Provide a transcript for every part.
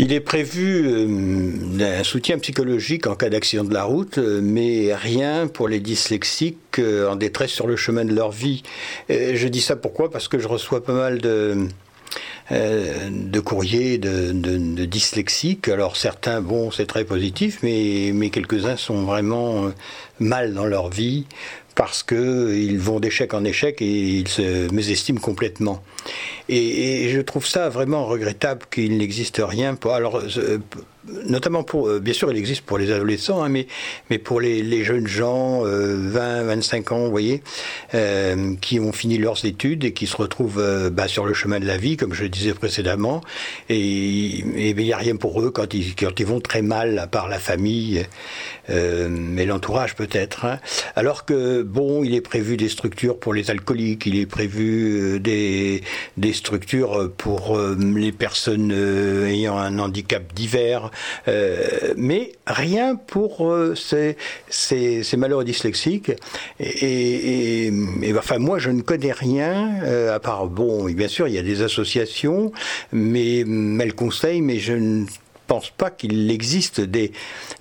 Il est prévu euh, un soutien psychologique en cas d'accident de la route, euh, mais rien pour les dyslexiques euh, en détresse sur le chemin de leur vie. je dis ça pourquoi? Parce que je reçois pas mal de, courriers de, de, dyslexiques. Alors certains, bon, c'est très positif, mais, mais quelques-uns sont vraiment mal dans leur vie parce qu'ils vont d'échec en échec et ils se mésestiment complètement. Et, je trouve ça vraiment regrettable qu'il n'existe rien pour. Alors, notamment pour, euh, bien sûr, il existe pour les adolescents, hein, mais, mais pour les, jeunes gens, 20, euh, 25 ans, vous voyez, euh, qui ont fini leurs études et qui se retrouvent euh, bah, sur le chemin de la vie, comme je le disais précédemment, et il n'y a rien pour eux quand ils, quand ils vont très mal, à part la famille, mais l'entourage peut-être. Hein. Alors que, bon, il est prévu des structures pour les alcooliques, il est prévu des, des structures pour les personnes ayant un handicap divers, euh, mais rien pour euh, ces, ces, malheureux dyslexiques. Et, enfin, moi, je ne connais rien, euh, à part, bon, bien sûr, il y a des associations, mais elles conseillent, mais je ne pense pas qu'il existe des,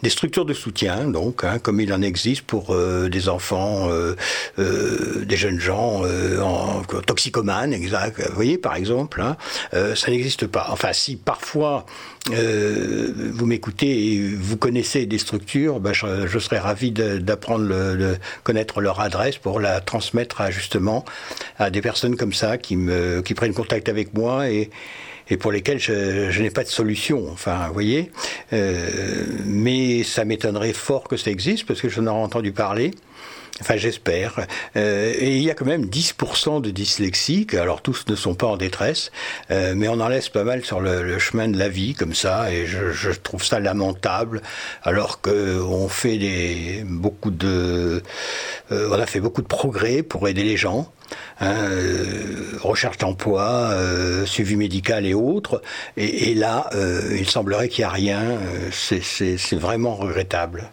des, structures de soutien, donc, hein, comme il en existe pour euh, des enfants, euh, euh, des jeunes gens en, toxicomanes, exact. Vous voyez, par exemple, hein, ça n'existe pas. Enfin, si parfois vous m'écoutez et vous connaissez des structures, ben, je, je, serais ravi d'apprendre, de connaître leur adresse pour la transmettre à, justement à des personnes comme ça qui qui prennent contact avec moi et et pour lesquels je, je n'ai pas de solution. Enfin, vous voyez. Euh, mais ça m'étonnerait fort que ça existe parce que j'en ai entendu parler. Enfin, j'espère. Euh, et il y a quand même 10% de dyslexiques. Alors, tous ne sont pas en détresse, euh, mais on en laisse pas mal sur le, le, chemin de la vie, comme ça, et je, je trouve ça lamentable. Alors que on fait des, beaucoup de, euh, on a fait beaucoup de progrès pour aider les gens. Hein, euh, recherche d'emploi, euh, suivi médical et autres. Et, là, euh, il semblerait qu'il n'y a rien. c'est vraiment regrettable.